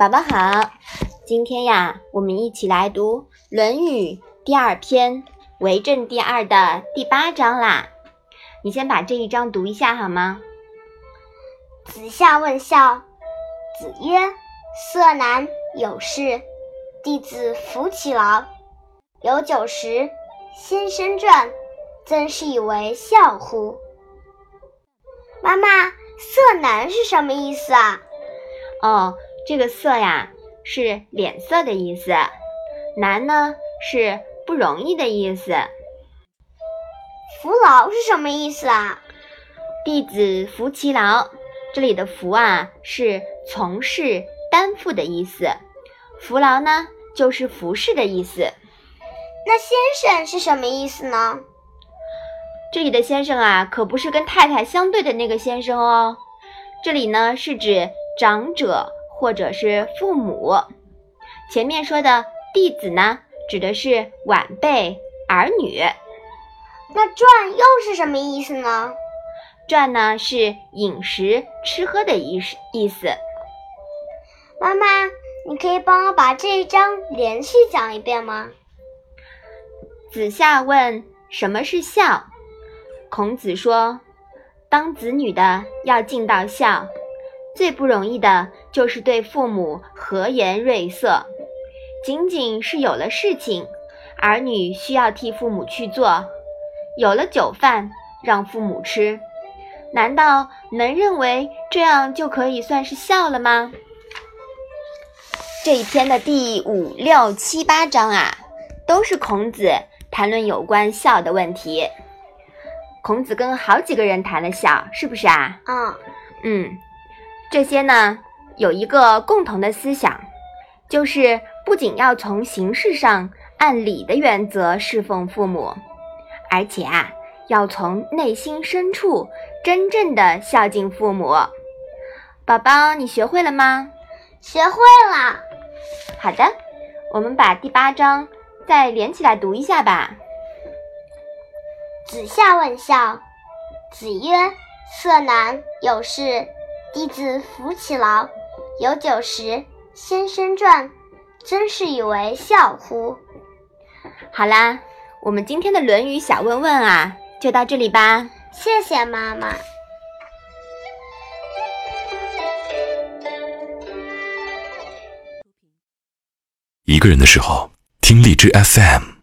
宝宝好，今天呀，我们一起来读《论语》第二篇《为政第二》的第八章啦。你先把这一章读一下好吗？子夏问孝，子曰：“色难，有事。弟子服其劳。有酒食，先生传，曾是以为孝乎？”妈妈，“色难”是什么意思啊？哦。这个色呀是脸色的意思，难呢是不容易的意思。服劳是什么意思啊？弟子服其劳，这里的服啊是从事、担负的意思，服劳呢就是服侍的意思。那先生是什么意思呢？这里的先生啊可不是跟太太相对的那个先生哦，这里呢是指长者。或者是父母，前面说的弟子呢，指的是晚辈儿女。那传又是什么意思呢？传呢是饮食吃喝的意思意思。妈妈，你可以帮我把这一章连续讲一遍吗？子夏问什么是孝，孔子说，当子女的要尽到孝。最不容易的就是对父母和颜悦色，仅仅是有了事情，儿女需要替父母去做，有了酒饭让父母吃，难道能认为这样就可以算是孝了吗？这一篇的第五六七八章啊，都是孔子谈论有关孝的问题。孔子跟好几个人谈了孝，是不是啊？嗯嗯。这些呢，有一个共同的思想，就是不仅要从形式上按礼的原则侍奉父母，而且啊，要从内心深处真正的孝敬父母。宝宝，你学会了吗？学会了。好的，我们把第八章再连起来读一下吧。子夏问孝，子曰：“色难，有事。”弟子服其劳，有酒食，先生传，真是以为孝乎？好啦，我们今天的《论语》小问问啊，就到这里吧。谢谢妈妈。一个人的时候，听荔枝 FM。